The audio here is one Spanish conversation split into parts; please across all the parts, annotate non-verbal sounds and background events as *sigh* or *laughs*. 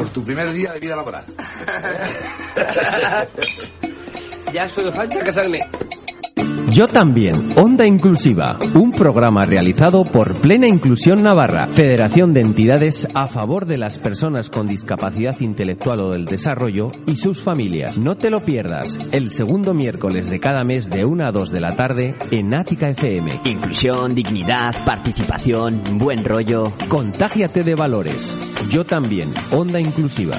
por tu primer día de vida laboral. *laughs* ya solo falta casarme. Yo también, Onda Inclusiva, un programa realizado por Plena Inclusión Navarra, Federación de Entidades a favor de las personas con discapacidad intelectual o del desarrollo y sus familias. No te lo pierdas, el segundo miércoles de cada mes de 1 a 2 de la tarde en Ática FM. Inclusión, dignidad, participación, buen rollo. Contágiate de valores. Yo también, Onda Inclusiva.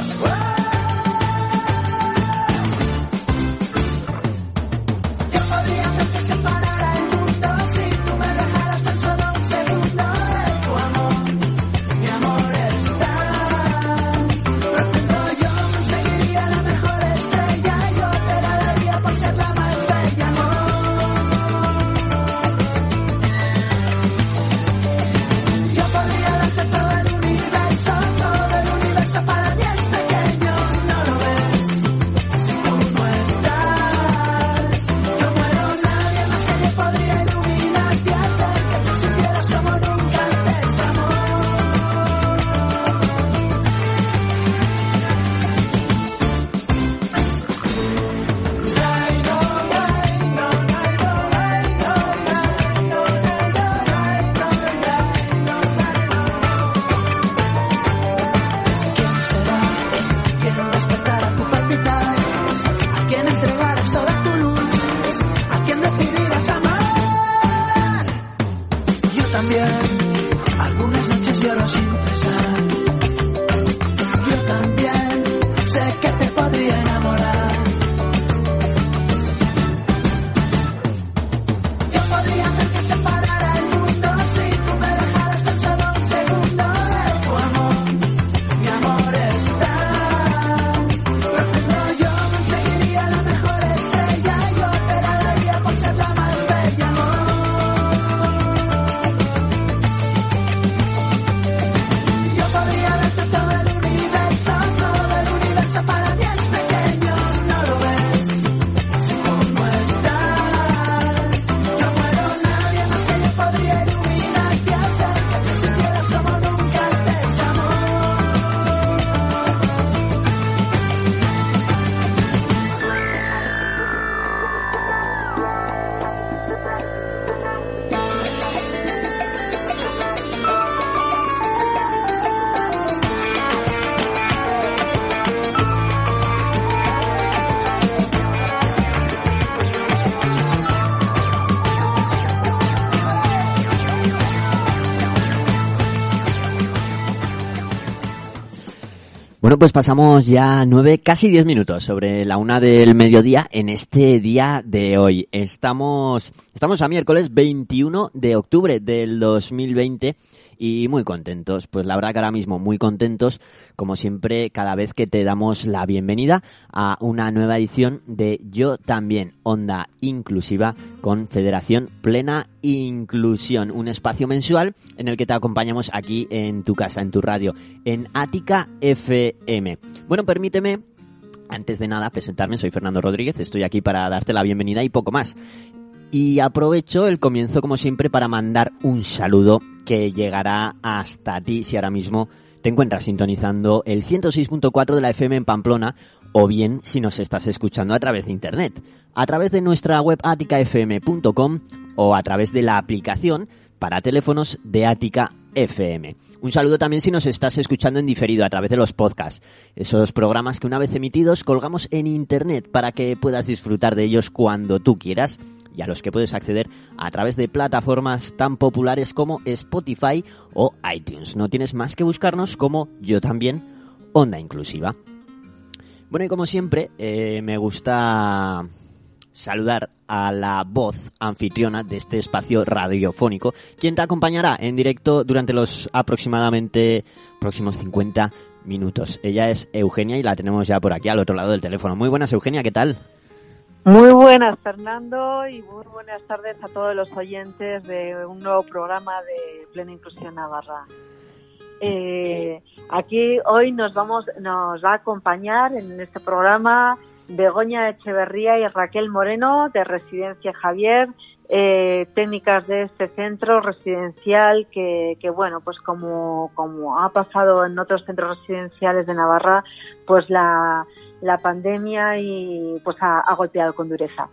Pues pasamos ya nueve, casi diez minutos sobre la una del mediodía en este día de hoy. Estamos, estamos a miércoles 21 de octubre del 2020 y muy contentos. Pues la verdad que ahora mismo muy contentos, como siempre, cada vez que te damos la bienvenida a una nueva edición de Yo también, Onda Inclusiva con Federación Plena Inclusión, un espacio mensual en el que te acompañamos aquí en tu casa, en tu radio, en Ática FM. Bueno, permíteme antes de nada, presentarme, soy Fernando Rodríguez, estoy aquí para darte la bienvenida y poco más. Y aprovecho el comienzo, como siempre, para mandar un saludo que llegará hasta ti si ahora mismo te encuentras sintonizando el 106.4 de la FM en Pamplona o bien si nos estás escuchando a través de internet, a través de nuestra web aticafm.com o a través de la aplicación para teléfonos de Ática FM. Un saludo también si nos estás escuchando en diferido a través de los podcasts, esos programas que una vez emitidos colgamos en internet para que puedas disfrutar de ellos cuando tú quieras y a los que puedes acceder a través de plataformas tan populares como Spotify o iTunes. No tienes más que buscarnos como yo también, Onda Inclusiva. Bueno, y como siempre, eh, me gusta saludar a la voz anfitriona de este espacio radiofónico, quien te acompañará en directo durante los aproximadamente próximos 50 minutos. Ella es Eugenia y la tenemos ya por aquí al otro lado del teléfono. Muy buenas, Eugenia, ¿qué tal? Muy buenas, Fernando, y muy buenas tardes a todos los oyentes de un nuevo programa de Plena Inclusión Navarra. Eh, aquí hoy nos vamos, nos va a acompañar en este programa Begoña Echeverría y Raquel Moreno de Residencia Javier, eh, técnicas de este centro residencial que, bueno, pues como, ha pasado en otros centros residenciales de Navarra, pues la, la pandemia y pues ha, ha golpeado con dureza.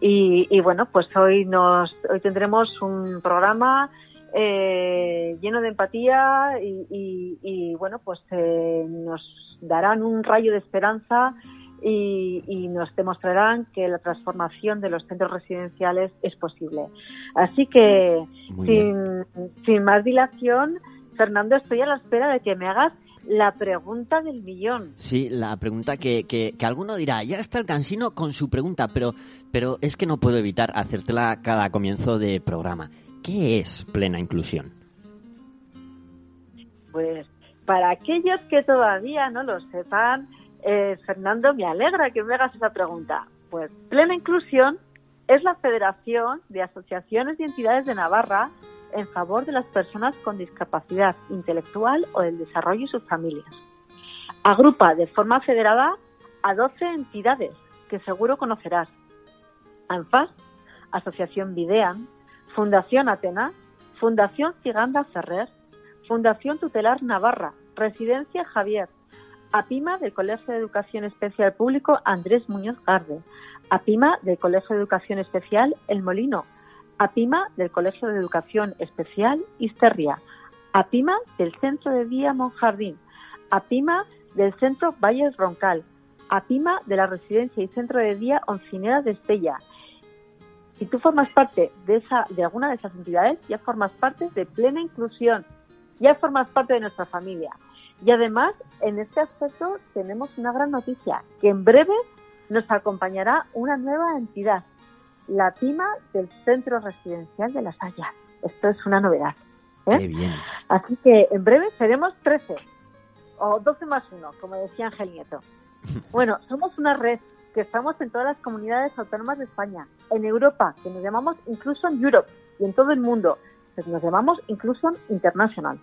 Y, y, bueno, pues hoy nos hoy tendremos un programa eh, lleno de empatía y, y, y bueno, pues eh, nos darán un rayo de esperanza y, y, nos demostrarán que la transformación de los centros residenciales es posible. Así que, sin, sin, más dilación, Fernando, estoy a la espera de que me hagas la pregunta del millón. Sí, la pregunta que, que, que, alguno dirá, ya está el cansino con su pregunta, pero, pero es que no puedo evitar hacértela cada comienzo de programa. ¿Qué es plena inclusión? Pues para aquellos que todavía no lo sepan, eh, Fernando, me alegra que me hagas esa pregunta. Pues Plena Inclusión es la Federación de Asociaciones y Entidades de Navarra en favor de las personas con discapacidad intelectual o del desarrollo y sus familias. Agrupa de forma federada a 12 entidades que seguro conocerás. ANFAS, Asociación Videan, Fundación Atena, Fundación Ciganda Ferrer, Fundación Tutelar Navarra, Residencia Javier, APIMA del Colegio de Educación Especial Público Andrés Muñoz Garde, APIMA del Colegio de Educación Especial El Molino, APIMA del Colegio de Educación Especial Isterria, APIMA del Centro de Día Monjardín, APIMA del Centro Valles Roncal, APIMA de la Residencia y Centro de Día Oncinera de Estella. Si tú formas parte de, esa, de alguna de esas entidades, ya formas parte de plena inclusión, ya formas parte de nuestra familia. Y además, en este aspecto tenemos una gran noticia, que en breve nos acompañará una nueva entidad, la PIMA del Centro Residencial de Las Hayas. Esto es una novedad. ¿eh? Qué bien. Así que en breve seremos 13 o 12 más 1, como decía Ángel Nieto. *laughs* Bueno, somos una red que estamos en todas las comunidades autónomas de España, en Europa, que nos llamamos Inclusion Europe, y en todo el mundo, que nos llamamos Inclusion International.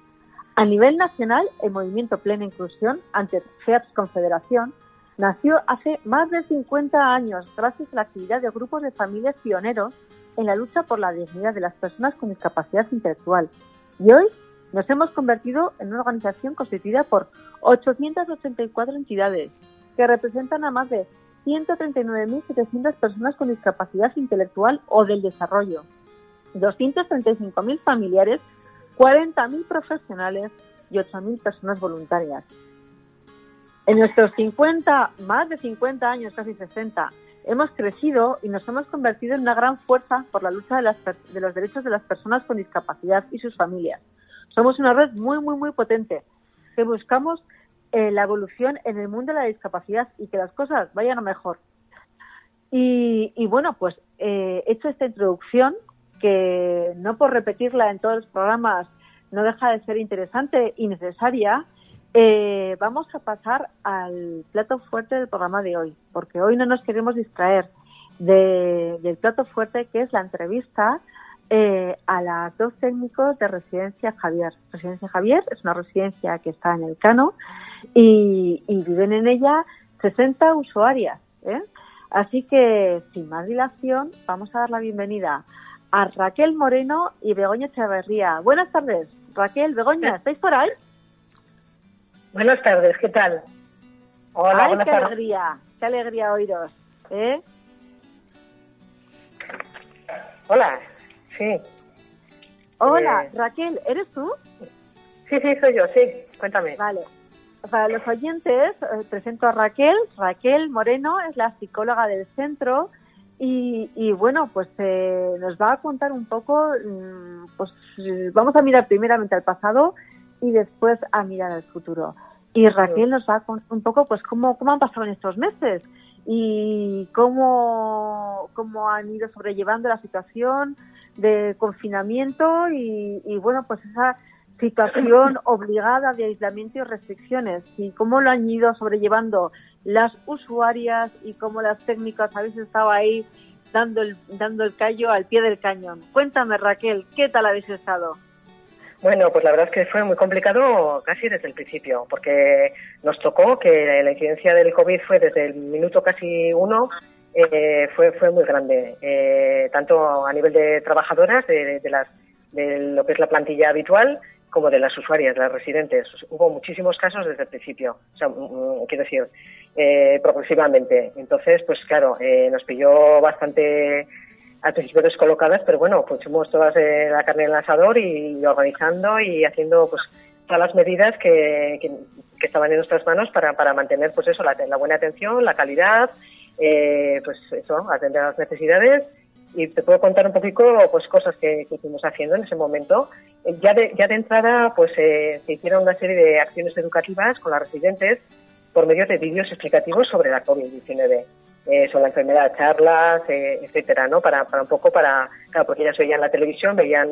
A nivel nacional, el movimiento Plena Inclusión, antes FEAPS Confederación, nació hace más de 50 años gracias a la actividad de grupos de familias pioneros en la lucha por la dignidad de las personas con discapacidad intelectual. Y hoy nos hemos convertido en una organización constituida por 884 entidades que representan a más de 139.700 personas con discapacidad intelectual o del desarrollo, 235.000 familiares 40.000 profesionales y 8.000 personas voluntarias. En nuestros 50, más de 50 años, casi 60, hemos crecido y nos hemos convertido en una gran fuerza por la lucha de, las, de los derechos de las personas con discapacidad y sus familias. Somos una red muy, muy, muy potente que buscamos eh, la evolución en el mundo de la discapacidad y que las cosas vayan a mejor. Y, bueno, pues eh, hecho esta introducción, que no por repetirla en todos los programas no deja de ser interesante y necesaria, eh, vamos a pasar al plato fuerte del programa de hoy, porque hoy no nos queremos distraer de, del plato fuerte que es la entrevista eh, a los dos técnicos de Residencia Javier. Residencia Javier es una residencia que está en el Cano y, y viven en ella 60 usuarias. ¿eh? Así que, sin más dilación, vamos a dar la bienvenida a Raquel Moreno y Begoña Echeverría. Buenas tardes, Raquel, Begoña, ¿estáis por ahí? Buenas tardes, ¿qué tal? Hola, Ay, buenas qué tardes. alegría, qué alegría oíros, ¿eh? Hola, sí. Hola, eh... Raquel, ¿eres tú? Sí, sí, soy yo, sí, cuéntame. Vale. Para los oyentes, eh, presento a Raquel. Raquel Moreno es la psicóloga del centro y, y, bueno, pues eh, nos va a contar un poco, pues vamos a mirar primeramente al pasado y después a mirar al futuro. Y Raquel nos va a contar un poco, pues cómo, cómo han pasado en estos meses y cómo, cómo han ido sobrellevando la situación de confinamiento y, y bueno, pues esa situación obligada de aislamiento y restricciones y cómo lo han ido sobrellevando las usuarias y cómo las técnicas habéis estado ahí dando el, dando el callo al pie del cañón. Cuéntame, Raquel, ¿qué tal habéis estado? Bueno, pues la verdad es que fue muy complicado casi desde el principio, porque nos tocó que la incidencia del COVID fue desde el minuto casi uno fue, fue muy grande, tanto a nivel de trabajadoras, de, de, las, de lo que es la plantilla habitual, como de las usuarias, las residentes. Hubo muchísimos casos desde el principio, o sea, mm, quiero decir, eh, progresivamente. Entonces, pues claro, eh, nos pilló bastante al principio descolocadas, pero bueno, pusimos todas eh, la carne en el asador y, organizando y haciendo pues todas las medidas que, que, estaban en nuestras manos para, para mantener pues eso, la, la buena atención, la calidad, eh, pues eso, atender a las necesidades y te puedo contar un poquito pues cosas que, que fuimos haciendo en ese momento. Eh, ya de, ya de entrada pues eh, se hicieron una serie de acciones educativas con las residentes por medio de vídeos explicativos sobre la COVID-19, eh, sobre la enfermedad, charlas, eh, etcétera, ¿no? Para, para un poco para, claro, porque ellas veían la televisión, veían,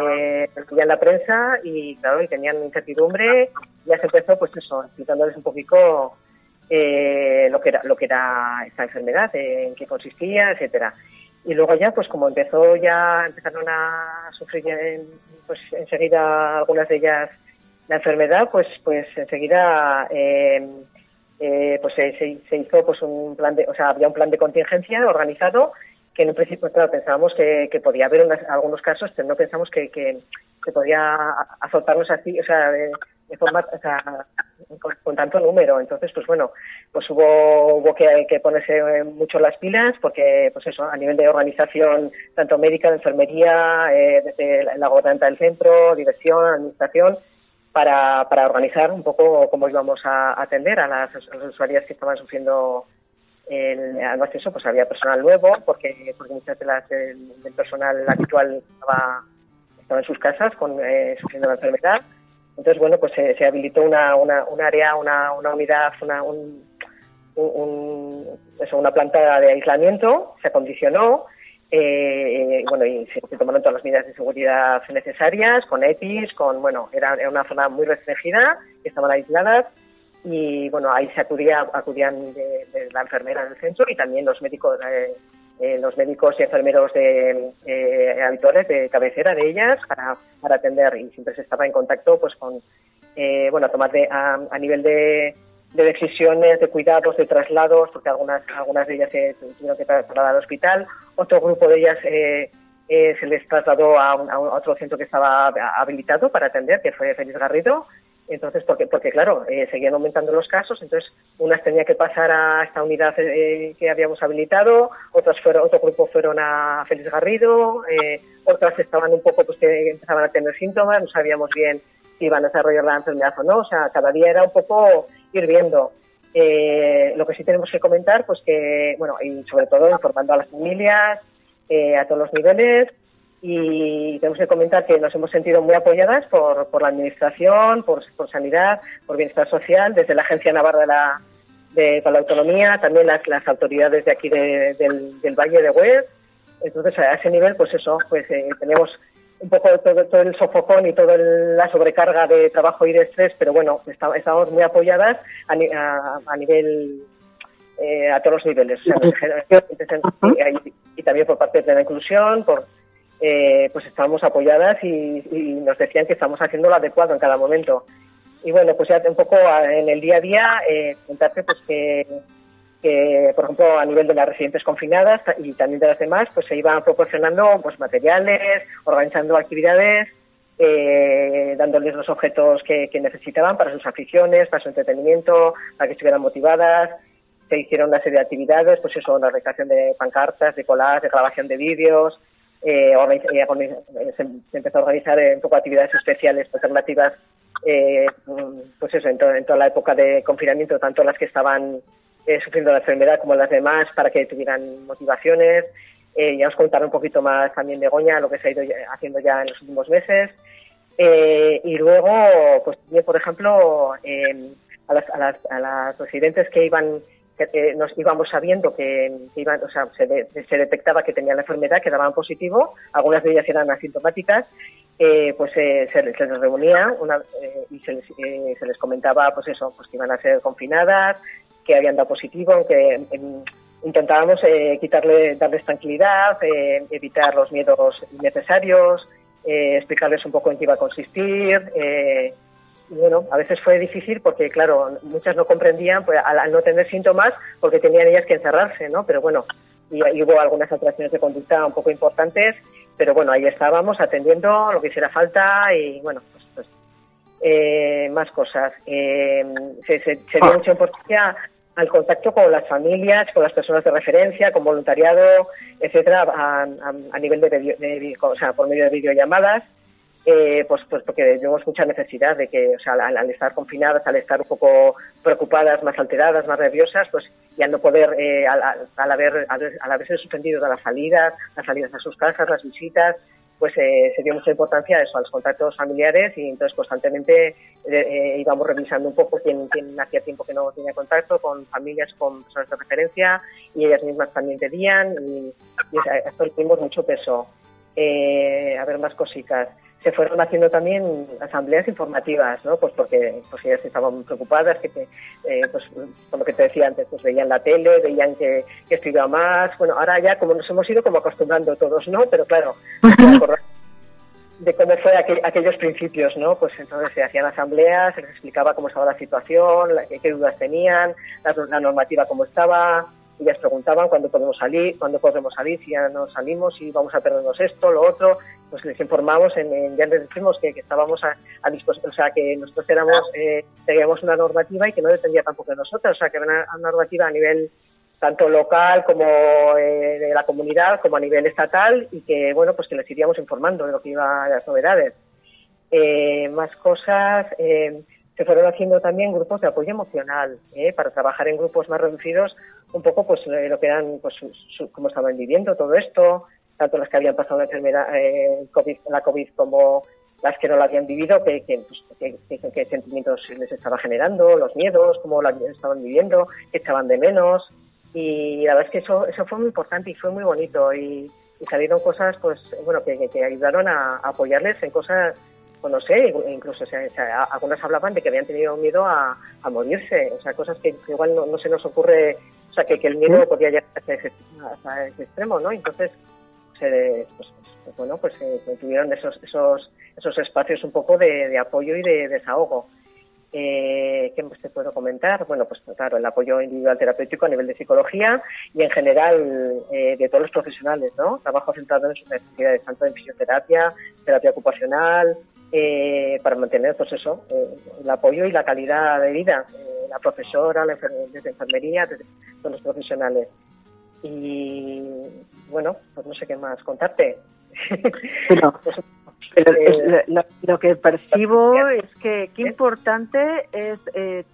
eh, veían la prensa y claro, y tenían incertidumbre, ya se empezó pues eso, explicándoles un poquito eh, lo que era, lo que era esta enfermedad, en qué consistía, etcétera. Y luego ya, pues como empezó ya, empezaron a sufrir pues enseguida algunas de ellas la enfermedad, pues pues enseguida eh, eh, pues se, se, hizo pues un plan de, o sea, había un plan de contingencia organizado que en un principio, claro, pensábamos que, que podía haber unas, algunos casos, pero no pensamos que, que, que podía azotarnos así, o sea, de, forma, o sea, con, tanto número. Entonces, pues bueno, pues hubo, hubo que, ponerse mucho las pilas porque, pues eso, a nivel de organización, tanto médica, de enfermería, eh, desde la gobernanza del centro, dirección, administración, para, para organizar un poco cómo íbamos a atender a las, usuarias que estaban sufriendo el, además de eso, pues había personal nuevo, porque, porque muchas de las del, del personal habitual estaba, estaba en sus casas con, eh, sufriendo la enfermedad. Entonces, bueno, pues se, habilitó una, una, un área, una, una unidad, una, un, una planta de aislamiento, se acondicionó, eh, bueno, y se, se, tomaron todas las medidas de seguridad necesarias, con EPIs, con, bueno, era, era una zona muy restringida, estaban aisladas, y bueno, ahí se acudía, acudían de, de la enfermera del centro y también los médicos, eh, eh, los médicos y enfermeros de, eh, habituales de cabecera de ellas para, para atender. Y siempre se estaba en contacto pues con, eh, bueno, tomar de, a, nivel de, de decisiones, de cuidados, de traslados, porque algunas, algunas de ellas se tuvieron que trasladar al hospital, otro grupo de ellas eh, eh, se les trasladó a, un, a, otro centro que estaba habilitado para atender, que fue Félix Garrido, entonces, porque, porque claro, eh, seguían aumentando los casos, entonces unas tenía que pasar a esta unidad eh, que habíamos habilitado, otras fueron, otro grupo fueron a Félix Garrido, eh, otras estaban un poco, pues empezaban a tener síntomas, no sabíamos bien si iban a desarrollar la enfermedad o no, o sea, cada día era un poco ir viendo. Eh, lo que sí tenemos que comentar, pues que, bueno, y sobre todo informando a las familias, eh, a todos los niveles, y tenemos que comentar que nos hemos sentido muy apoyadas por, por la Administración, por, por Sanidad, por Bienestar Social, desde la Agencia Navarra de la, de, para la Autonomía, también las, las autoridades de aquí de, del, del Valle de Huez. Entonces, a ese nivel, pues eso, pues eh, tenemos un poco todo, todo, el sofocón y toda la sobrecarga de trabajo y de estrés, pero bueno, está, estamos muy apoyadas a, a, a nivel eh, a todos los niveles, o sea, y, y, también por parte de la inclusión, por eh, pues estábamos apoyadas y, y, nos decían que estamos haciendo lo adecuado en cada momento. Y bueno, pues ya un poco en el día a día, eh, pues que, que, por ejemplo, a nivel de las residentes confinadas y también de las demás, pues se iban proporcionando pues materiales, organizando actividades, eh, dándoles los objetos que, necesitaban para sus aficiones, para su entretenimiento, para que estuvieran motivadas. Se hicieron una serie de actividades, pues eso, la recreación de pancartas, de colas, de grabación de vídeos, eh, se, se, empezó a organizar un poco actividades especiales alternativas eh, pues eso en, to en, toda la época de confinamiento tanto las que estaban eh, sufriendo la enfermedad como las demás para que tuvieran motivaciones. Eh, ya os contaré un poquito más también de Goña lo que se ha ido haciendo ya en los últimos meses. Eh, y luego pues por ejemplo a las, a, las, a las residentes que iban eh, nos íbamos sabiendo que, iban, o sea, se, de, se, detectaba que tenían la enfermedad, que daban positivo, algunas de ellas eran asintomáticas, eh, pues eh, se, se, les reunía una, eh, y se les, eh, se les comentaba, pues eso, pues que iban a ser confinadas, que habían dado positivo, que en, intentábamos quitarle, darles tranquilidad, evitar los miedos innecesarios, explicarles un poco en qué iba a consistir, bueno, a veces fue difícil porque, claro, muchas no comprendían pues, al, no tener síntomas porque tenían ellas que encerrarse, ¿no? Pero bueno, y, hubo algunas alteraciones de conducta un poco importantes, pero bueno, ahí estábamos atendiendo lo que hiciera falta y bueno, pues, pues eh, más cosas. Eh, se, se, dio mucha importancia al contacto con las familias, con las personas de referencia, con voluntariado, etcétera, a, nivel de, de, o sea, por medio de videollamadas eh, pues, pues porque tenemos mucha necesidad de que, o sea, al, estar confinadas, al estar un poco preocupadas, más alteradas, más nerviosas, pues y al no poder, eh, al, haber, al, haberse suspendido de las salidas, las salidas a sus casas, las visitas, pues eh, se dio mucha importancia a eso, a los contactos familiares y entonces constantemente eh, íbamos revisando un poco quién, hacía tiempo que no tenía contacto con familias, con personas de referencia y ellas mismas también pedían y, y esto le mucho peso. a ver más cositas se fueron haciendo también asambleas informativas, ¿no? Pues porque pues ellas estaban preocupadas, que eh, pues con lo que te decía antes, pues veían la tele, veían que, que estudiaba más. Bueno, ahora ya como nos hemos ido como acostumbrando todos, ¿no? Pero claro, *laughs* de cómo fue aquellos principios, ¿no? Pues entonces se hacían asambleas, se les explicaba cómo estaba la situación, qué, dudas tenían, la normativa cómo estaba, ellas preguntaban cuándo podemos salir, cuándo podemos salir, si ya no salimos, si vamos a perdernos esto, lo otro, pues les informamos, en, ya les dijimos que, estábamos a, a disposición, o sea, que nosotros éramos, eh, teníamos una normativa y que no dependía tampoco de nosotros, o sea, que era una, normativa a nivel tanto local como eh, de la comunidad, como a nivel estatal, y que, bueno, pues que les iríamos informando de lo que iba a las novedades. Eh, más cosas, eh, se fueron haciendo también grupos de apoyo emocional, ¿eh? para trabajar en grupos más reducidos, un poco pues eh, lo que eran, pues cómo estaban viviendo todo esto, tanto las que habían pasado la enfermedad, eh, COVID, la COVID como las que no la habían vivido, qué pues, sentimientos les estaba generando, los miedos, cómo la estaban viviendo, qué echaban de menos. Y la verdad es que eso, eso fue muy importante y fue muy bonito. Y, salieron cosas, pues, bueno, que, que ayudaron a apoyarles en cosas o no sé, incluso algunas hablaban de que habían tenido miedo a, morirse, o sea, cosas que, igual no, se nos ocurre, o sea, que, el miedo podía llegar hasta ese, extremo, ¿no? Entonces, pues, pues, bueno, pues eh, tuvieron esos, esos, esos espacios un poco de, apoyo y de desahogo. Eh, ¿Qué más te puedo comentar? Bueno, pues claro, el apoyo individual terapéutico a nivel de psicología y en general eh, de todos los profesionales, ¿no? Trabajo centrado en sus necesidades, tanto en fisioterapia, terapia ocupacional, eh, para mantener pues eso, eh, el apoyo y la calidad de vida, eh, la profesora, la desde enfermería, desde los profesionales. Y bueno, pues no sé qué más contarte. *laughs* Pero, pues, lo, que percibo es que qué importante es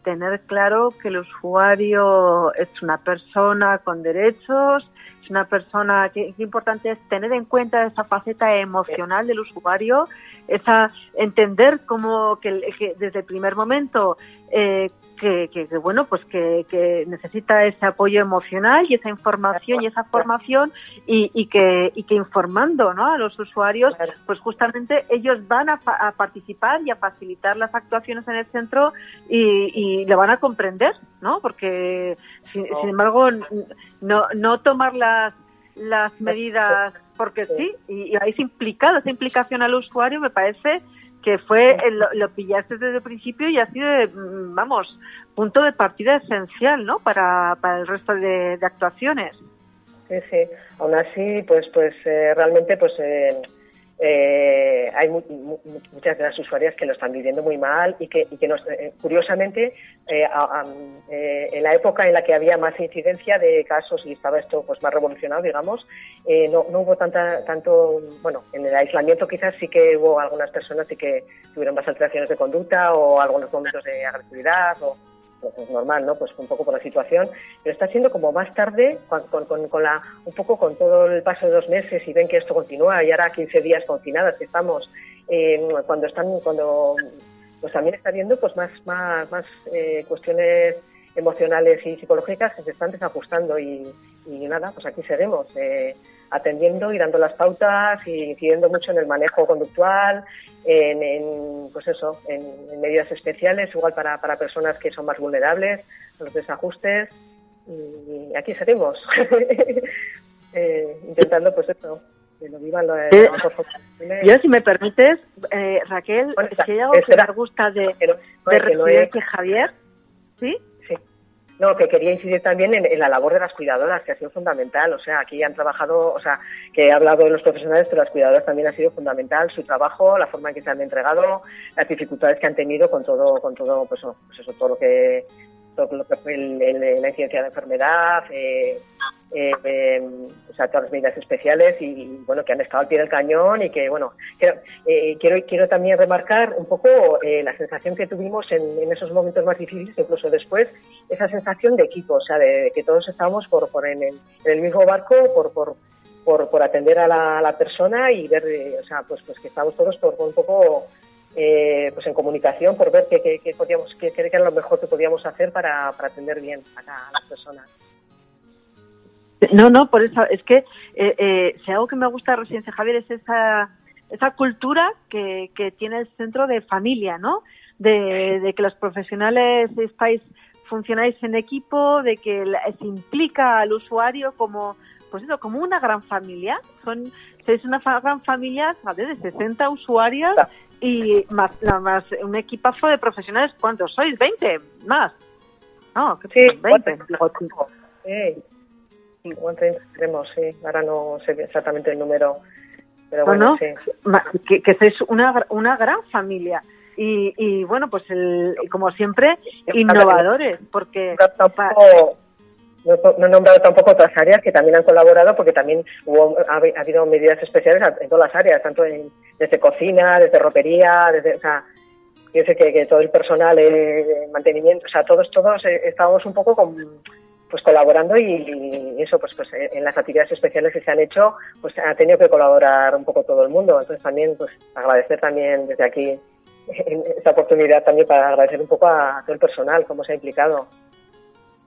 tener claro que el usuario es una persona con derechos, una persona, qué importante es tener en cuenta esa faceta emocional del usuario esa entender cómo que, desde el primer momento eh, que, bueno pues que, necesita ese apoyo emocional y esa información y esa formación y, que y que informando ¿no? a los usuarios pues justamente ellos van a, participar y a facilitar las actuaciones en el centro y, y lo van a comprender no porque sin, sin embargo no no tomar las las medidas porque sí, y, y es implicado, esa implicación al usuario me parece que fue lo, pillaste desde el principio y ha sido, mm, vamos, punto de partida esencial, ¿no? Para, para el resto de, actuaciones. Sí, sí. Aún así, pues, pues eh, realmente, pues eh, eh, hay muchas de las usuarias que lo están viviendo muy mal y que, y que nos, eh, curiosamente, eh, eh, en la época en la que había más incidencia de casos y estaba esto pues más revolucionado, digamos, no, no hubo tanta, tanto, bueno, en el aislamiento quizás sí que hubo algunas personas sí que tuvieron más alteraciones de conducta o algunos momentos de agresividad o pues es normal, ¿no? Pues un poco por la situación, pero está siendo como más tarde, con, con, la, un poco con todo el paso de dos meses y ven que esto continúa y ahora 15 días confinadas que estamos, eh, cuando están, cuando pues también está viendo pues más, más, más eh, cuestiones emocionales y psicológicas que se están desajustando y, y nada, pues aquí seguimos. Eh, atendiendo y dando las pautas y incidiendo mucho en el manejo conductual, en, pues eso, en, medidas especiales, igual para, para personas que son más vulnerables, los desajustes. Y aquí seguimos, *laughs* eh, intentando pues eso, que lo vivan lo, Eh, lo mejor posible. Yo, si me permites, eh, Raquel, Bueno, si hay algo que me gusta de, Que no- de que no Javier, ¿sí? No, que quería incidir también en, la labor de las cuidadoras, que ha sido fundamental. O sea, aquí han trabajado, o sea, que he hablado de los profesionales, pero las cuidadoras también ha sido fundamental. Su trabajo, la forma en que se han entregado, las dificultades que han tenido con todo, con todo, pues, pues eso, todo lo que, todo lo que fue el- la incidencia de enfermedad, eh, eh, eh, o sea, todas las medidas especiales y, bueno, que han estado al pie del cañón y que, bueno, quiero, eh, quiero, quiero también remarcar un poco eh, la sensación que tuvimos en, en esos momentos más difíciles, incluso después, esa sensación de equipo, o sea, de, que todos estábamos por, por en, el, en el mismo barco, por, por, por, atender a la, persona y ver, o sea, pues, pues que estábamos todos por un poco eh, pues en comunicación, por ver qué, qué, qué podíamos, qué, qué era lo mejor que podíamos hacer para, para atender bien a, la- a las personas. No, no, por eso es que eh, eh, si algo que me gusta de Residencia Javier es esa esa cultura que, que tiene el centro de familia, ¿no? De, que los profesionales estáis funcionáis en equipo, de que se implica al usuario como pues eso, como una gran familia. Son sois una gran familia ¿sabes? de 60 usuarias y más, más un equipazo de profesionales. ¿Cuántos sois? ¿20? ¿Más? No, que Sí, 20. cuatro. Sí, 50 tenemos, sí. Ahora no sé exactamente el número, pero bueno, Bueno, sí. que, que sois una, una gran familia. Y, y bueno, pues el, como siempre, innovadores, porque no, he nombrado tampoco otras áreas que también han colaborado porque también hubo, ha, habi- ha habido medidas especiales en todas las áreas, tanto en, desde cocina, desde ropería, desde, o sea, yo sé que, todo el personal eh, de mantenimiento, o sea, todos, todos eh, estábamos un poco con, pues colaborando y, y eso, pues, pues eh, en las actividades especiales que se han hecho, pues ha tenido que colaborar un poco todo el mundo. Entonces también, pues agradecer también desde aquí esta oportunidad también para agradecer un poco a todo el personal, cómo se ha implicado.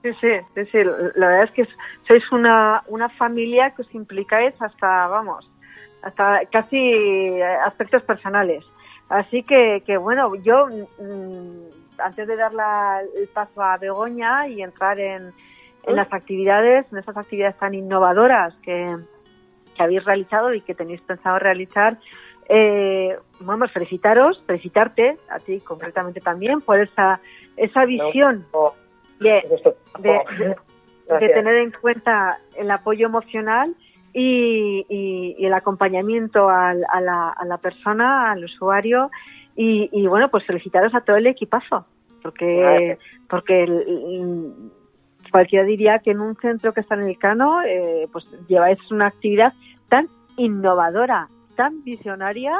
Sí, sí, sí, sí, la verdad es que sois una, una familia que os implicáis hasta, vamos, hasta casi aspectos personales. Así que, que bueno, yo, mm, antes de dar la- el paso a Begoña y entrar en, en las actividades, en esas actividades tan innovadoras que, que habéis realizado y que tenéis pensado realizar, eh, bueno, felicitaros, felicitarte a ti concretamente también por esa, esa visión. No, de, de- de Gracias. tener en cuenta el apoyo emocional y, y- y el acompañamiento al- a, la, a la persona, al usuario. Y, y, bueno, pues felicitaros a todo el equipazo, porque, Gracias. porque el- el- cualquiera diría que en un centro que está en el Cano, eh, pues lleváis una actividad tan innovadora, tan visionaria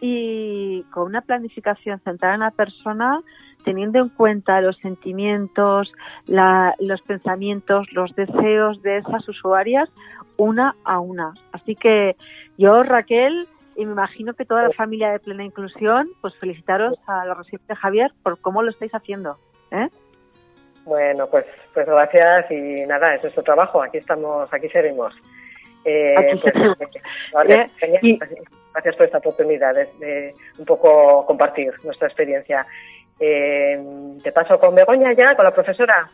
y con una planificación centrada en la persona, teniendo en cuenta los sentimientos, la- los pensamientos, los deseos de esas usuarias una a una. Así que yo, Raquel, y me imagino que toda la familia de Plena Inclusión, pues felicitaros a la residencia Javier por cómo lo estáis haciendo. ¿eh? Bueno, pues, pues gracias y nada, es nuestro trabajo. Aquí estamos, aquí seguimos. Eh, Aquí pues, *laughs* eh, vale, genial. y- Gracias por esta oportunidad de, de un poco compartir nuestra experiencia. Eh, te paso con Begoña ya, con la profesora.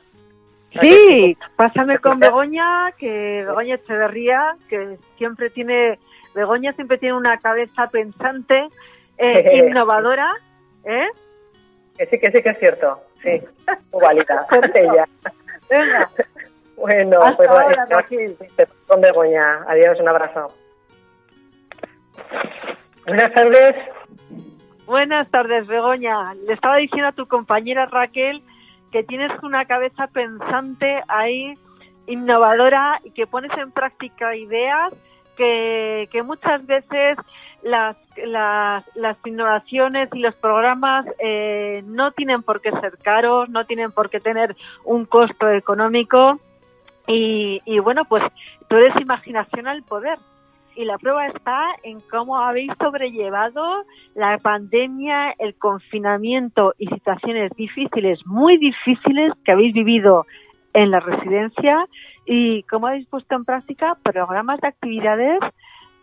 Sí, pásame con Begoña, que Begoña Echeverría, que siempre tiene, Begoña siempre tiene una cabeza pensante, eh, *laughs* innovadora, ¿eh? Que sí, que sí que es cierto. Sí, válida. *laughs* Ella. Venga, Bueno, hasta pues ahora, Raquel. con Begoña. Adiós, un abrazo. Buenas tardes. Buenas tardes, Begoña. Le estaba diciendo a tu compañera Raquel que tienes una cabeza pensante ahí, innovadora, y que pones en práctica ideas que, que muchas veces las, las, las innovaciones y los programas eh, no tienen por qué ser caros, no tienen por qué tener un costo económico. Y, y bueno, pues tú eres imaginación al poder y la prueba está en cómo habéis sobrellevado la pandemia, el confinamiento y situaciones difíciles, muy difíciles que habéis vivido en la residencia y cómo habéis puesto en práctica programas de actividades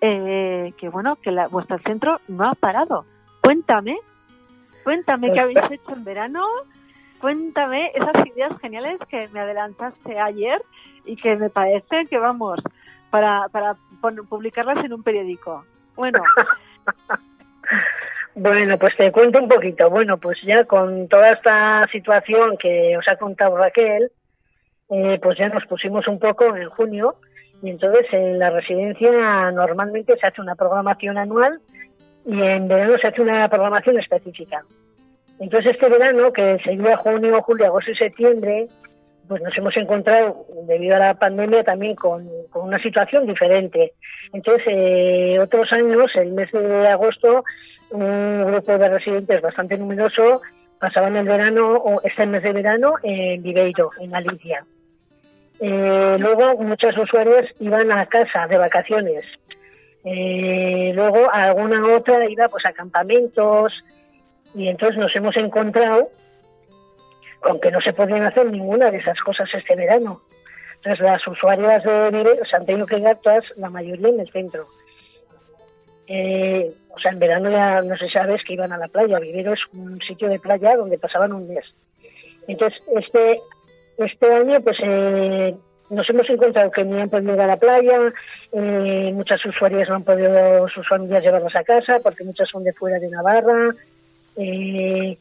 eh, que bueno que la- vuestro centro no ha parado. Cuéntame, cuéntame qué habéis *laughs* hecho en verano, cuéntame esas ideas geniales que me adelantaste ayer y que me parecen que vamos para, para publicarlas en un periódico. Bueno. *laughs* Bueno, pues te cuento un poquito. Bueno, pues ya con toda esta situación que os ha contado Raquel, eh, pues ya nos pusimos un poco en junio y entonces en la residencia normalmente se hace una programación anual y en verano se hace una programación específica. Entonces este verano, que sería junio, julio, agosto y septiembre, pues nos hemos encontrado, debido a la pandemia, también con, una situación diferente. Entonces, eh, otros años, el mes de agosto, un grupo de residentes bastante numeroso pasaban el verano, o este mes de verano, en Viveiro, en Galicia. Eh, luego, muchas usuarias iban a casa de vacaciones. Eh, luego, alguna otra iba pues a campamentos, y entonces nos hemos encontrado aunque no se podían hacer ninguna de esas cosas este verano. Entonces las usuarias de Vivero se han tenido que quedar todas, la mayoría en el centro. Eh, o sea, en verano ya no se sabe que iban a la playa. Vivero es un sitio de playa donde pasaban un mes. Entonces, este, este año, pues eh, nos hemos encontrado que ni han podido ir a la playa, eh, muchas usuarias no han podido sus familias llevarlas a casa porque muchas son de fuera de Navarra. Eh,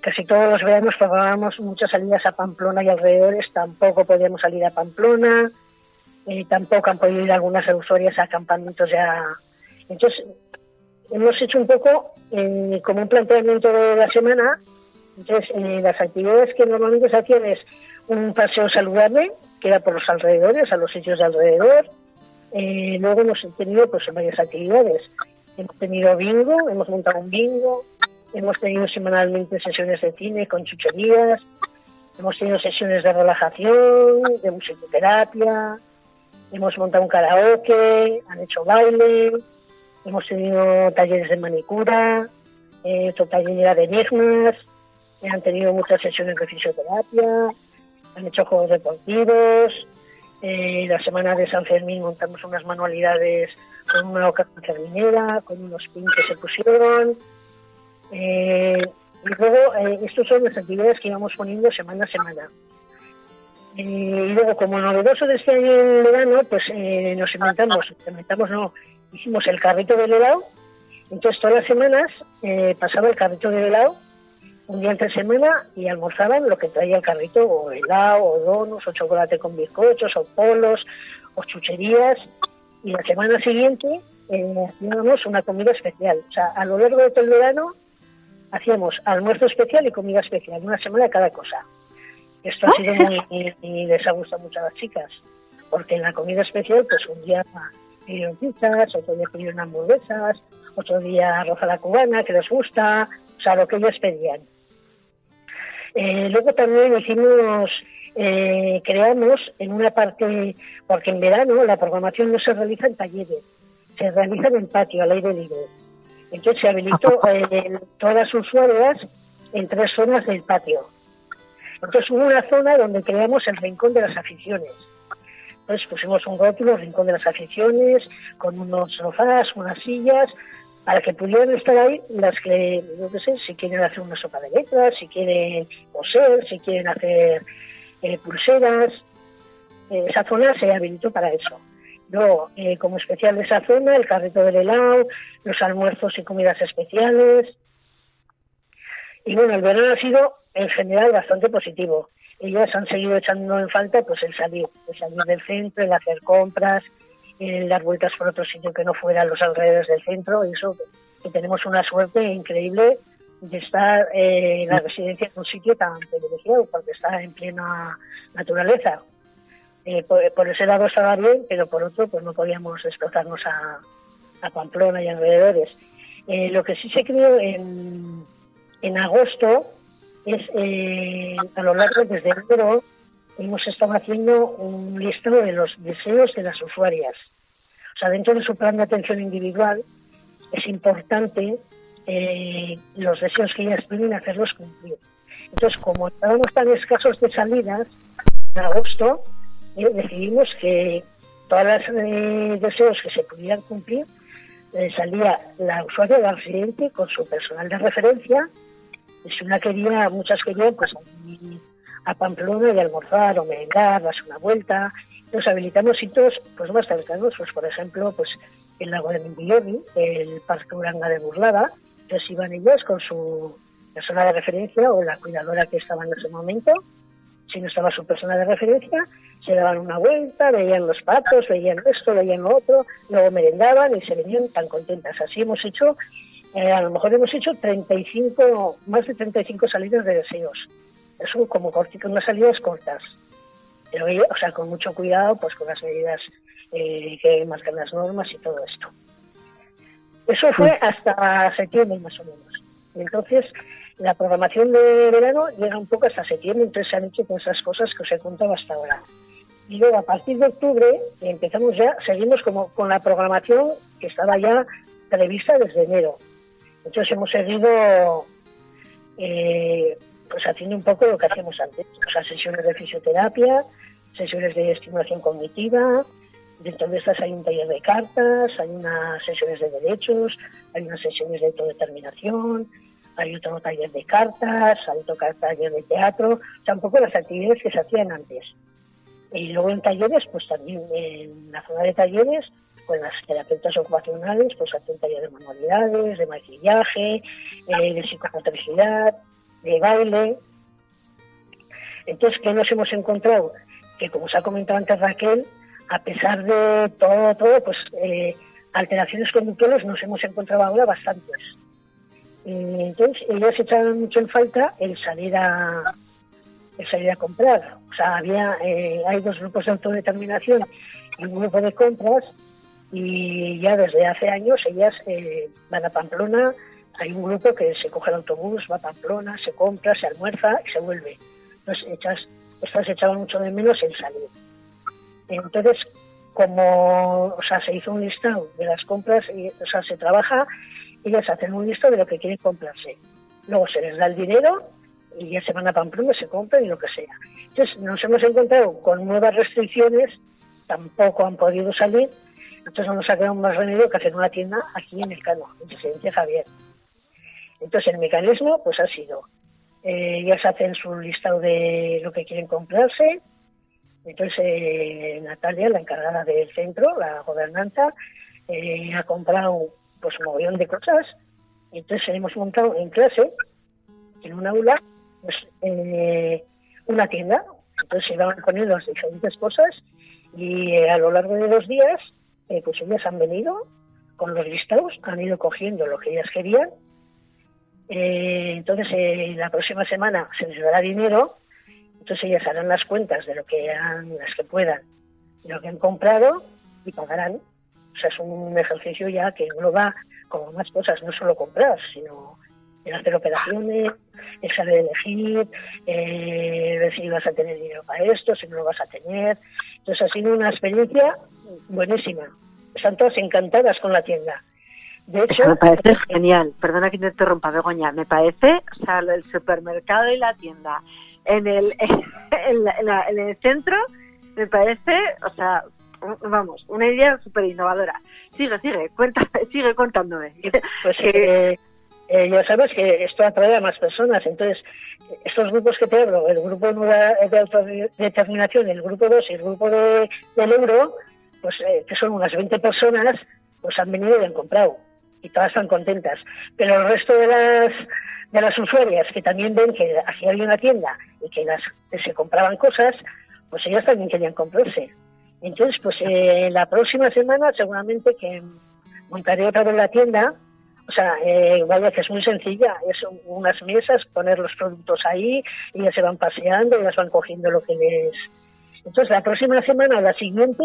casi todos los veranos programábamos muchas salidas a Pamplona y alrededores, tampoco podíamos salir a Pamplona, eh, tampoco han podido ir algunas usuarias a campamentos ya. Entonces, hemos hecho un poco eh, como un planteamiento de la semana. Entonces, eh, las actividades que normalmente se hacían es un paseo saludable, que era por los alrededores, a los sitios de alrededor. luego hemos tenido pues varias actividades. Hemos tenido bingo, hemos montado un bingo, Hemos tenido semanalmente sesiones de cine con chucherías, hemos tenido sesiones de relajación, de musicoterapia, hemos montado un karaoke, han hecho baile, hemos tenido talleres de manicura, eh, talleres de enigmas, han tenido muchas sesiones de fisioterapia, han hecho juegos deportivos, eh, la semana de San Fermín montamos unas manualidades con una oca ferminera, con unos pins que se pusieron, eh, y luego, eh, estos son las actividades que íbamos poniendo semana a semana. Eh, y luego, como novedoso de este año en verano, pues eh, nos inventamos, inventamos no, hicimos el carrito del helado. Entonces, todas las semanas pasaba el carrito del helado, un día entre semana, y almorzaban lo que traía el carrito, o helado, o donos, o chocolate con bizcochos, o polos, o chucherías. Y la semana siguiente hacíamos una comida especial. O sea, a lo largo de todo el verano hacíamos almuerzo especial y comida especial, una semana cada cosa. Esto ha sido muy, y les ha gustado mucho a las chicas, porque en la comida especial, pues un día pidieron pizzas, otro día pidieron hamburguesas, otro día arroz a la cubana, que les gusta, o sea, lo que ellos pedían. Eh, luego también hicimos, eh, creamos en una parte, porque en verano la programación no se realiza en talleres, se realiza en el patio, al aire libre. Entonces se habilitó eh, todas las usuarias en tres zonas del patio. Entonces hubo una zona donde creamos el rincón de las aficiones. Entonces pusimos un rótulo, rincón de las aficiones, con unos sofás, unas sillas, para que pudieran estar ahí las que, qué sé, si quieren hacer una sopa de letras, si quieren coser, si quieren hacer eh, pulseras. Eh, esa zona se habilitó para eso. Luego, eh, como especial de esa zona, el carrito del helado, los almuerzos y comidas especiales. Y bueno, el verano ha sido en general bastante positivo. Ellas han seguido echando en falta pues el salir, el salir del centro, el hacer compras, el dar vueltas por otro sitio que no fuera los alrededores del centro. Y eso que tenemos una suerte increíble de estar eh, en la residencia en un sitio tan privilegiado, porque está en plena naturaleza. Eh, por, ese lado estaba bien, pero por otro pues no podíamos desplazarnos a, Pamplona y alrededores. Eh, lo que sí se creó en, en agosto es, eh, a lo largo desde enero, hemos estado haciendo un listado de los deseos de las usuarias. O sea, dentro de su plan de atención individual es importante los deseos que ellas tienen hacerlos cumplir. Entonces, como estábamos tan escasos de salidas, en agosto decidimos que todos los eh, deseos que se pudieran cumplir, eh, salía la usuaria del residente con su personal de referencia. Si una quería, muchas querían pues a Pamplona de almorzar o merendar, darse una vuelta. Nos habilitamos sitios pues más cercanos, pues por ejemplo, pues el lago de Mendilloni, el Parque Uranga de Burlada, iban ellos con su persona de referencia o la cuidadora que estaba en ese momento, si no estaba su persona de referencia, se daban una vuelta, veían los patos, veían esto, veían lo otro, luego merendaban y se venían tan contentas. Así hemos hecho, eh, a lo mejor hemos hecho 35, más de 35 salidas de deseos. Eso como con unas salidas cortas. Pero, o sea, con mucho cuidado, pues con las medidas eh, que marcan las normas y todo esto. Eso fue hasta septiembre más o menos. Y entonces la programación de verano llega un poco hasta septiembre, entonces se han hecho todas esas cosas que os he contado hasta ahora. Y luego a partir de octubre empezamos ya, seguimos como con la programación que estaba ya prevista desde enero. Entonces hemos seguido eh, pues haciendo un poco lo que hacíamos antes, o sea, sesiones de fisioterapia, sesiones de estimulación cognitiva, dentro de estas hay un taller de cartas, hay unas sesiones de derechos, hay unas sesiones de autodeterminación, hay otro taller de cartas, hay otro taller de teatro, tampoco las actividades que se hacían antes. Y luego en talleres, pues también en la zona de talleres, pues las terapeutas ocupacionales, pues hacen taller de manualidades, de maquillaje, eh, de psicomotricidad, de baile. Entonces, ¿qué nos hemos encontrado? Que como se ha comentado antes Raquel, a pesar de todo, todo, pues eh, alteraciones conductuales nos hemos encontrado ahora bastantes. entonces, ellos echaban mucho en falta el salir a el salir a comprar. O sea, había eh, hay dos grupos de autodeterminación y un grupo de compras y ya desde hace años ellas eh, van a Pamplona hay un grupo que se coge el autobús, va a Pamplona, se compra, se almuerza y se vuelve. Entonces, echas, estas echaban mucho de menos en salir. Entonces, como o sea, se hizo un listado de las compras, y, o sea, se trabaja, ellas hacen un listado de lo que quieren comprarse. Luego se les da el dinero y ya se van a Pamplona, se compran y lo que sea. Entonces, nos hemos encontrado con nuevas restricciones, tampoco han podido salir, entonces no nos ha quedado más remedio que hacer una tienda aquí en el Cano, en Residencia Javier. Entonces el mecanismo pues ha sido, eh, se hacen su listado de lo que quieren comprarse, entonces eh, Natalia, la encargada del centro, la gobernanta, eh, ha comprado pues un montón de cosas, entonces hemos montado en clase, en un aula, pues, una tienda, entonces se van poniendo las diferentes cosas. Y a lo largo de dos días pues ellas han venido con los listados, han ido cogiendo lo que ellas querían. Eh, entonces, eh, la próxima semana se les dará dinero, entonces ellas harán las cuentas de lo que han, las que puedan, de lo que han comprado y pagarán. O sea, es un ejercicio ya que engloba como más cosas, no solo comprar, sino el hacer operaciones, el saber elegir, eh, ver si vas a tener dinero para esto, si no lo vas a tener. Entonces ha sido una experiencia buenísima. Están todas encantadas con la tienda. De hecho, me parece genial. Perdona que te interrumpa, Begoña. Me parece, o sea, el supermercado y la tienda en el, *laughs* en, el centro, me parece, o sea, vamos, una idea súper innovadora. Sigue, sigue, cuenta, *laughs* sigue contándome. Pues *laughs* eh, eh, ya sabes que esto atrae a más personas, entonces estos grupos que te hablo, el grupo de autodeterminación, el grupo 2 y el grupo de, del euro, pues eh, que son unas 20 personas, pues han venido y han comprado y todas están contentas. Pero el resto de las de las usuarias que también ven que aquí había una tienda y que, las, se compraban cosas, pues ellas también querían comprarse. Entonces, pues eh, la próxima semana seguramente que montaré otra vez la tienda. O sea, eh, vaya que es muy sencilla, es unas mesas, poner los productos ahí, y ya se van paseando, ellas van cogiendo lo que les... Entonces, la próxima semana, la siguiente,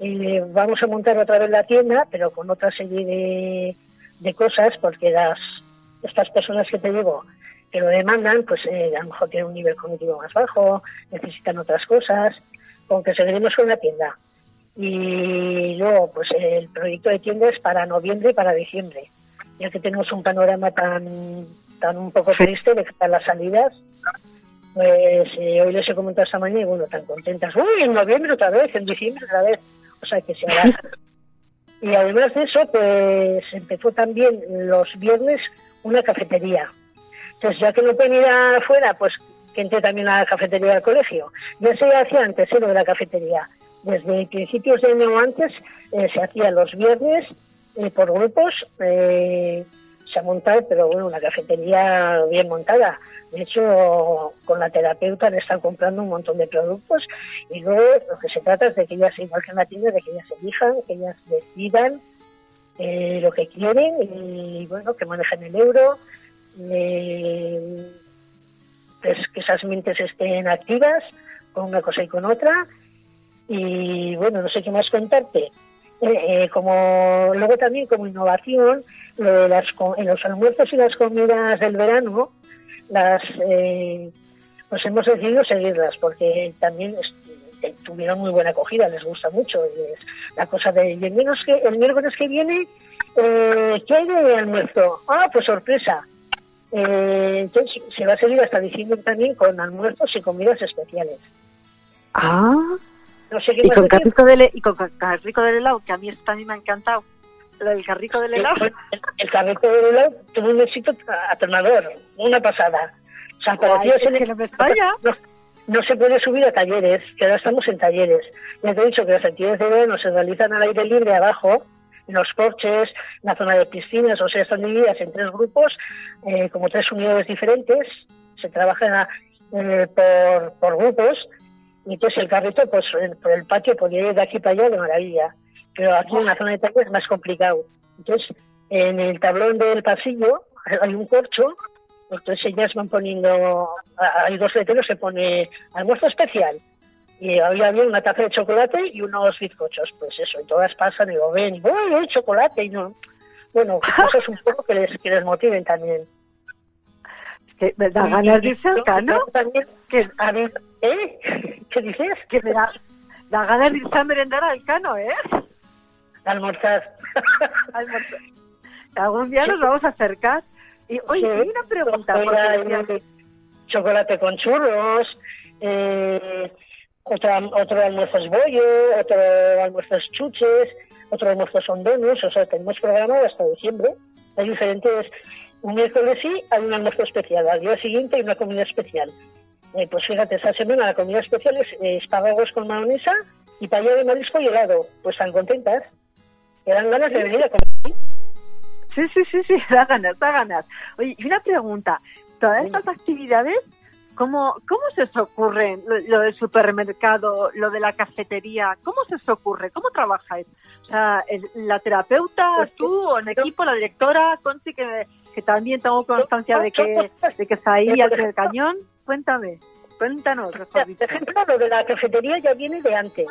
eh, vamos a montar otra vez la tienda, pero con otra serie de, de cosas, porque las estas personas que te digo que lo demandan, pues eh, a lo mejor tienen un nivel cognitivo más bajo, necesitan otras cosas, con que seguiremos con la tienda. Y luego, pues el proyecto de tienda es para noviembre y para diciembre, ya que tenemos un panorama tan tan un poco triste de que las salidas, pues eh, hoy les he comentado esta mañana y bueno, tan contentas. Uy, en noviembre otra vez, en diciembre otra vez o sea que se hará. *laughs* Y además de eso, pues empezó también los viernes una cafetería. Entonces, ya que no pueden ir afuera, pues que entré también a la cafetería del colegio. Ya se hacía antes ¿eh? lo de la cafetería. Desde principios de año antes eh, se hacía los viernes eh, por grupos. Eh, se ha pero bueno, una cafetería bien montada. De hecho, con la terapeuta le están comprando un montón de productos y luego lo que se trata es de que ellas, igual que en la de que ellas elijan, que ellas decidan eh, lo que quieren y bueno, que manejen el euro, eh, pues que esas mentes estén activas con una cosa y con otra y bueno, no sé qué más contarte. Eh, como luego también como innovación las, en los almuerzos y las comidas del verano las eh, pues hemos decidido seguirlas porque también tuvieron muy buena acogida les gusta mucho la cosa de y el miércoles que el miércoles que viene eh, ¿qué hay de almuerzo? ah pues sorpresa. Eh, entonces se va a seguir hasta diciendo también con almuerzos y comidas especiales. Ah y, con carrico de y con carrico del helado, que a mí también me ha encantado. El carrico del helado. El, carrico del helado tuvo un éxito aterrador, una pasada. O sea, para Ay, es que no, me no, no, se puede subir a talleres, que ahora estamos en talleres. Ya te he dicho que las actividades de verano se realizan al aire libre abajo, en los porches, en la zona de piscinas, o sea, están divididas en tres grupos, eh, como tres unidades diferentes. Se trabaja eh, por, por grupos y entonces el carrito, pues por el patio podía ir de aquí para allá de maravilla. Pero aquí en la zona de taller es más complicado. Entonces, en el tablón del pasillo hay un corcho, entonces ellas van poniendo, hay dos letreros, se pone almuerzo especial. Y había, había una taza de chocolate y unos bizcochos. Pues eso, y todas pasan y lo ven, y ¡Uy, chocolate! Y no. Bueno, *laughs* cosas un poco que les, que les motiven también. Que me da ganas de irse al cano. También, que, a ver, ¿eh? ¿Qué dices? Que me da, da ganas de irse a merendar al cano, ¿eh? Almorzar. Almorzar. Algún día nos vamos a acercar. Y, oye, hay una pregunta. Chocolate con churros, eh, otro, otro almuerzo es bollo, otro almuerzo es chuches, otro almuerzo son donuts, o sea, tenemos programado hasta diciembre. Hay diferentes un miércoles sí hay un almuerzo especial, al día siguiente hay una comida especial. Eh, pues fíjate, esta semana la comida especial es espárragos con mayonesa y paella de marisco y helado. Pues están contentas. Que dan ganas de venir a comer. Sí, sí, sí, sí, *laughs* da ganas, da ganas. Oye, y una pregunta. Todas estas actividades, ¿cómo, cómo se os ocurren? Lo, del supermercado, lo de la cafetería, ¿cómo se os ocurre? ¿Cómo trabajáis? O sea, la terapeuta, pues tú, o en equipo, la directora, Conchi, que que también tengo constancia de que, de que está ahí al del cañón. Cuéntame, cuéntanos. Por ejemplo, lo de la cafetería ya viene de antes.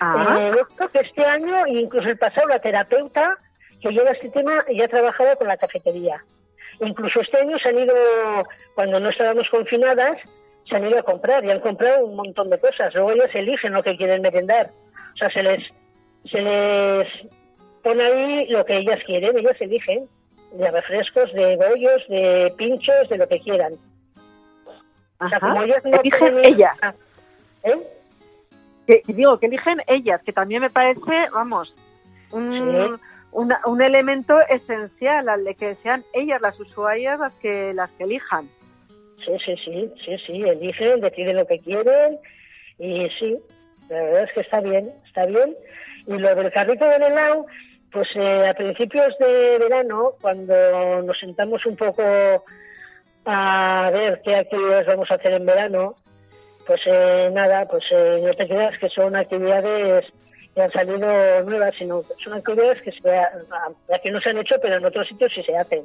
Ah. Eh, creo que este año, incluso el pasado, la terapeuta que lleva este tema ya ha trabajado con la cafetería. Incluso este año se han ido, cuando no estábamos confinadas, se han ido a comprar y han comprado un montón de cosas. Luego ellas eligen lo que quieren merendar. O sea, se les, se les pone ahí lo que ellas quieren, ellas eligen de refrescos, de bollos, de pinchos, de lo que quieran. O sea, como ellas no eligen ellas. ¿Eh? Que, digo, que eligen ellas, que también me parece, vamos, un, un elemento esencial al de que sean ellas las usuarias las que las que elijan. Sí, sí, sí, sí, sí, eligen, deciden lo que quieren y sí, la verdad es que está bien, está bien. Y lo del carrito del helado, pues eh, a principios de verano, cuando nos sentamos un poco a ver qué actividades vamos a hacer en verano, pues eh, nada, pues eh, no te creas que son actividades que han salido nuevas, sino que son actividades que se, aquí no se han hecho, pero en otros sitios sí se hacen.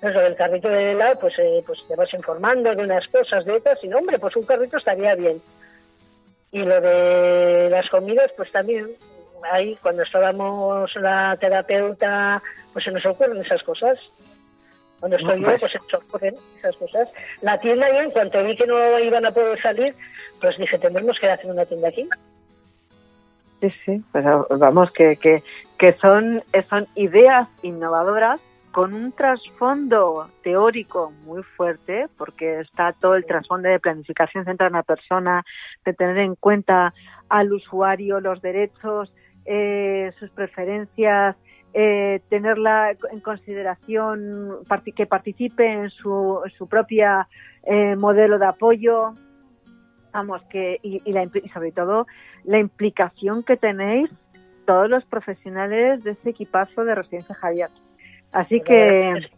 Eso del carrito de helado, pues, pues te vas informando de unas cosas, de otras, y no, hombre, pues un carrito estaría bien. Y lo de las comidas, pues también, ahí cuando estábamos la terapeuta, pues se nos ocurren esas cosas. Cuando estoy yo, pues se nos ocurren esas cosas. La tienda yo, en cuanto vi que no iban a poder salir, pues dije, tendremos que hacer una tienda aquí. Sí, sí, pues vamos, que, que, que son, son ideas innovadoras con un trasfondo teórico muy fuerte, porque está todo el trasfondo de planificación centrada en la persona, de tener en cuenta al usuario, los derechos, eh, sus preferencias, eh, tenerla en consideración, que participe en su, su propia eh, modelo de apoyo, vamos, que y, y, sobre todo la implicación que tenéis todos los profesionales de ese equipazo de Residencia Javier. Así que,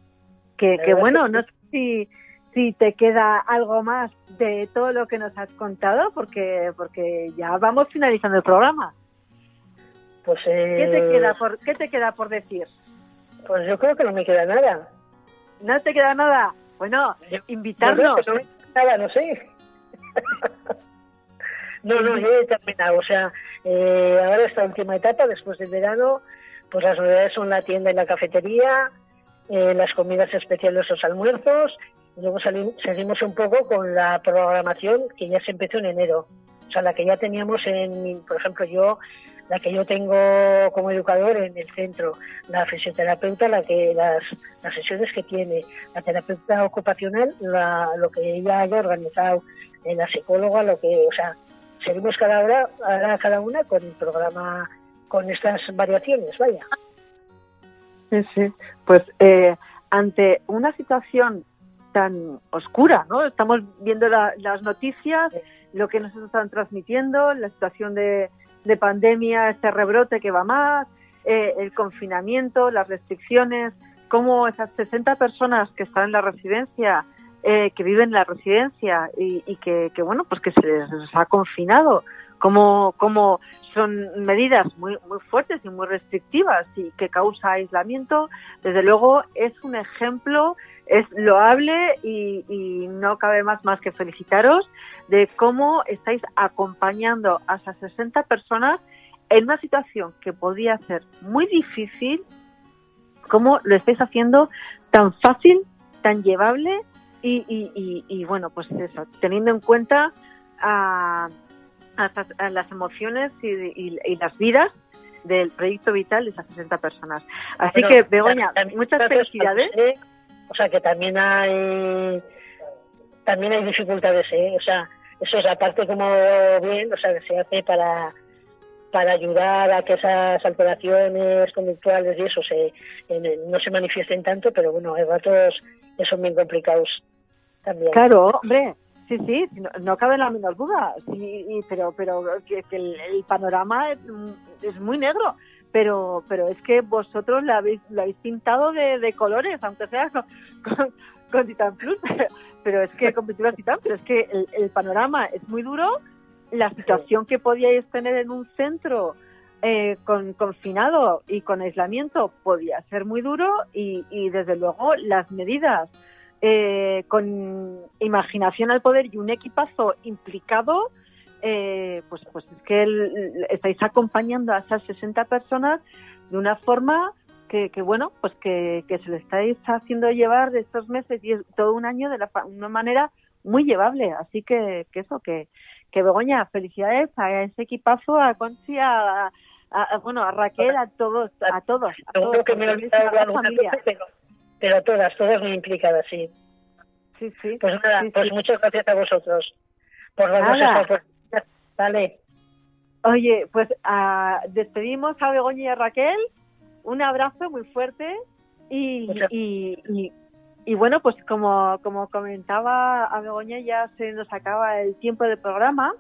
que, que bueno, no sé si, si te queda algo más de todo lo que nos has contado, porque, porque ya vamos finalizando el programa. Pues, ¿Qué, te queda por, ¿Qué te queda por decir? Pues yo creo que no me queda nada. ¿No te queda nada? Bueno, invitarnos. no nada, no sé. *laughs* no, no, yo he terminado. O sea, eh, ahora esta última etapa, después del verano, pues las novedades son la tienda y la cafetería, eh, las comidas especiales, los almuerzos, y luego seguimos un poco con la programación que ya se empezó en enero. O sea, la que ya teníamos en, por ejemplo, yo, la que yo tengo como educador en el centro, la fisioterapeuta, la que las, las sesiones que tiene, la terapeuta ocupacional, la, lo que ella haya organizado, eh, la psicóloga, lo que, o sea, seguimos cada hora, cada una con el programa, con estas variaciones, vaya. Sí, sí. Pues eh, ante una situación tan oscura, ¿no? Estamos viendo las noticias, lo que nos están transmitiendo, la situación de, pandemia, este rebrote que va más, eh, el confinamiento, las restricciones, cómo esas 60 personas que están en la residencia, eh, que viven en la residencia y, que, bueno, pues que se les, ha confinado, cómo, cómo son medidas muy, muy fuertes y muy restrictivas y que causa aislamiento, desde luego es un ejemplo, es loable y, y, no cabe más más que felicitaros de cómo estáis acompañando a esas 60 personas en una situación que podía ser muy difícil, cómo lo estáis haciendo tan fácil, tan llevable y, y, y bueno, pues eso, teniendo en cuenta a a, las emociones y, las vidas del proyecto vital de esas 60 personas. Así que, Begoña, muchas felicidades. O sea, que también hay también hay dificultades, ¿eh? O sea, eso es aparte como bien, o sea, que se hace para para ayudar a que esas alteraciones conductuales y eso se no se manifiesten tanto, pero bueno, hay ratos que son bien complicados también. Claro, hombre, Sí, sí, no, cabe la menor duda, sí, pero pero que, el, panorama es, muy negro, pero pero es que vosotros lo habéis, lo habéis pintado de, colores, aunque sea con, con, Titan Plus, *laughs* pero, es que con pintura Titan, pero es que el, panorama es muy duro, la situación que podíais tener en un centro eh, con confinado y con aislamiento podía ser muy duro y, y desde luego las medidas eh, con imaginación al poder y un equipazo implicado, eh, pues, pues es que estáis acompañando a esas 60 personas de una forma que, bueno, pues que, se le estáis haciendo llevar de estos meses y todo un año de la, una manera muy llevable. Así que, que eso, que, que Begoña, felicidades a ese equipazo, a Conchi, a, bueno, a Raquel, a todos, a todos. A todos, que me pero todas, todas muy implicadas, sí. Sí, sí. Pues nada, pues muchas gracias a vosotros por darnos esta Vale. Oye, pues uh, despedimos a Begoña y a Raquel. Un abrazo muy fuerte y, y, y, bueno, pues como, como comentaba a Begoña, ya se nos acaba el tiempo del programa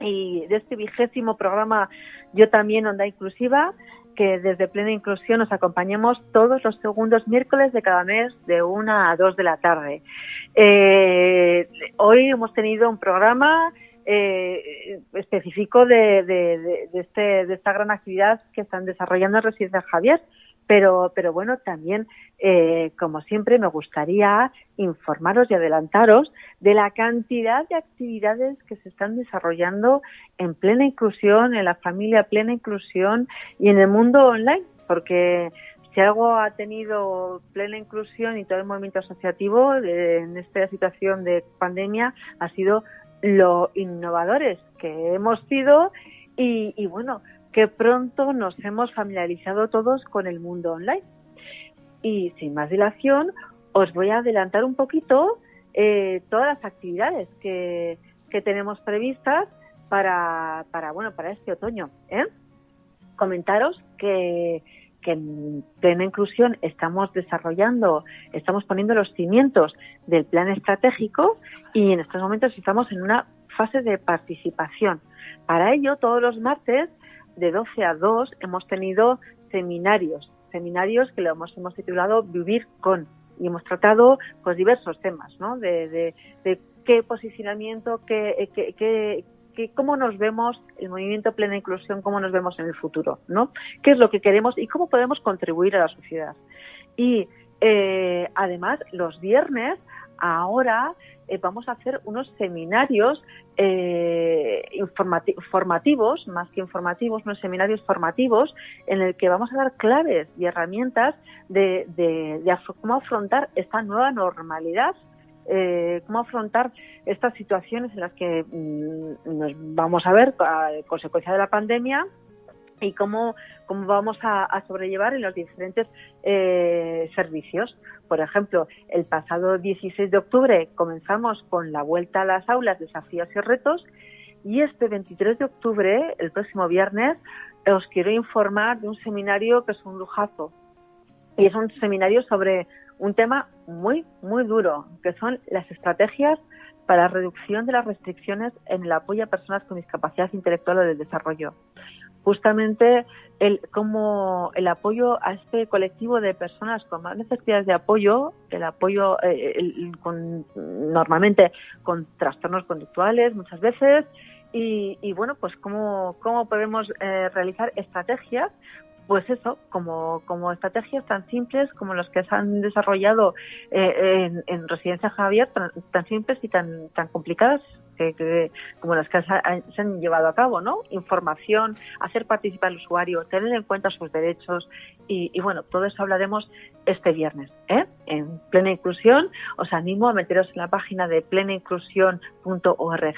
y de este vigésimo programa yo también Onda Inclusiva que desde Plena Inclusión nos acompañemos todos los segundos miércoles de cada mes de una a dos de la tarde. Eh, hoy hemos tenido un programa eh, específico de, de, este, de esta gran actividad que están desarrollando en Residencia Javier, pero, pero bueno, también, eh, como siempre, me gustaría informaros y adelantaros de la cantidad de actividades que se están desarrollando en plena inclusión, en la familia plena inclusión y en el mundo online, porque si algo ha tenido plena inclusión y todo el movimiento asociativo en esta situación de pandemia ha sido lo innovadores que hemos sido y, y bueno, que pronto nos hemos familiarizado todos con el mundo online. Y sin más dilación, os voy a adelantar un poquito eh, todas las actividades que, que tenemos previstas para, para, bueno, para este otoño. ¿eh? Comentaros que, que en plena inclusión estamos desarrollando, estamos poniendo los cimientos del plan estratégico y en estos momentos estamos en una fase de participación. Para ello, todos los martes, de 12 a 2, hemos tenido seminarios, seminarios que lo hemos, hemos titulado Vivir con, y hemos tratado pues diversos temas, ¿no? De, qué posicionamiento, qué, qué, qué, cómo nos vemos el movimiento plena inclusión, cómo nos vemos en el futuro, ¿no? ¿Qué es lo que queremos y cómo podemos contribuir a la sociedad? Y eh, además, los viernes ahora eh, vamos a hacer unos seminarios eh, formativos, más que informativos, unos seminarios formativos en el que vamos a dar claves y herramientas de, cómo afrontar esta nueva normalidad eh, cómo afrontar estas situaciones en las que mm, nos vamos a ver a consecuencia de la pandemia y cómo, cómo vamos a, sobrellevar en los diferentes eh, servicios. Por ejemplo, el pasado 16 de octubre comenzamos con la vuelta a las aulas, desafíos y retos, y este 23 de octubre, el próximo viernes, os quiero informar de un seminario que es un lujazo. Y es un seminario sobre un tema muy, muy duro, que son las estrategias para reducción de las restricciones en el apoyo a personas con discapacidad intelectual o de desarrollo. Justamente el como el apoyo a este colectivo de personas con más necesidades de apoyo, el apoyo eh, con, normalmente con trastornos conductuales muchas veces y, bueno pues cómo, cómo podemos eh, realizar estrategias pues eso, como, como estrategias tan simples como las que se han desarrollado eh, en, Residencia Javier, tan, simples y tan, tan complicadas que, como las que se han llevado a cabo, ¿no? Información, hacer participar al usuario, tener en cuenta sus derechos y, bueno, todo eso hablaremos este viernes, ¿eh? En plena inclusión. Os animo a meteros en la página de plenainclusión.org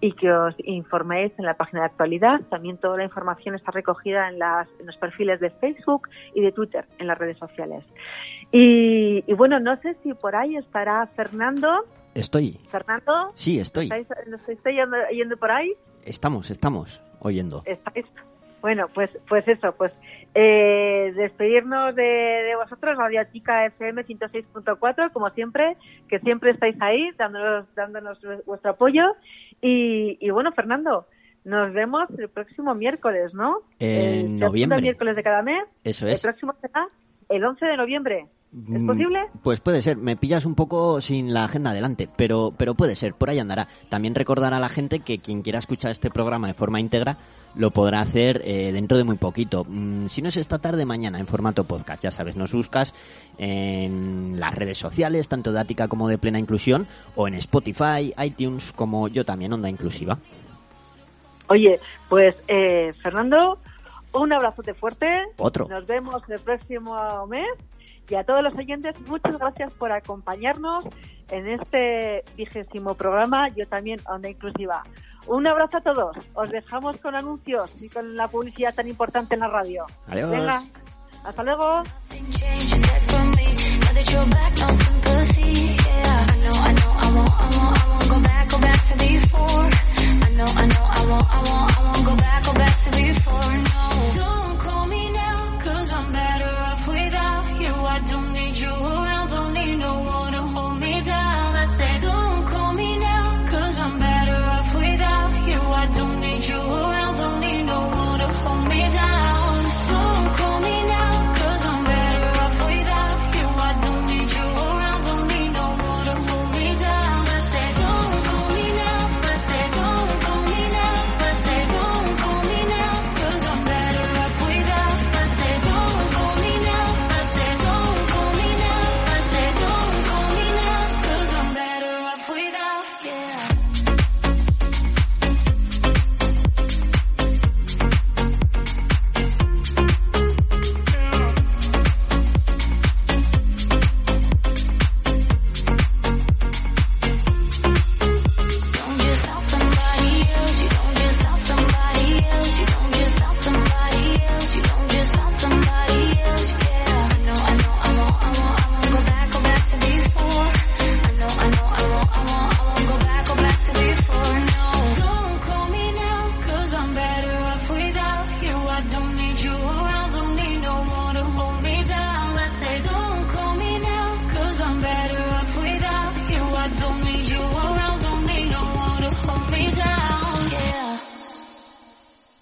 y que os informéis en la página de actualidad. También toda la información está recogida en, las, en los perfiles de Facebook y de Twitter, en las redes sociales. Y, y bueno, no sé si por ahí estará Fernando Estoy. ¿Fernando? Sí, estoy. ¿Nos estáis yendo, por ahí? Estamos, estamos oyendo. ¿Estáis? Bueno, pues pues eso, pues eh, despedirnos de, vosotros, Radio Chica FM 106.4, como siempre, que siempre estáis ahí dándonos, dándonos vuestro apoyo. Y, y bueno, Fernando, nos vemos el próximo miércoles, ¿no? En el noviembre. miércoles de cada mes. Eso es. El próximo será el 11 de noviembre. ¿Es mm, posible? Pues puede ser. Me pillas un poco sin la agenda adelante, pero, pero puede ser. Por ahí andará. También recordar a la gente que quien quiera escuchar este programa de forma íntegra lo podrá hacer eh, dentro de muy poquito. Mm, si no es esta tarde, mañana en formato podcast. Ya sabes, nos buscas en las redes sociales, tanto de Ática como de Plena Inclusión, o en Spotify, iTunes, como yo también, Onda Inclusiva. Oye, pues eh, Fernando, un abrazote fuerte. Otro. Nos vemos el próximo mes. Y a todos los oyentes, muchas gracias por acompañarnos en este vigésimo programa, yo también, Onda Inclusiva. Un abrazo a todos. Os dejamos con anuncios y con la publicidad tan importante en la radio. Adiós. Venga, hasta luego.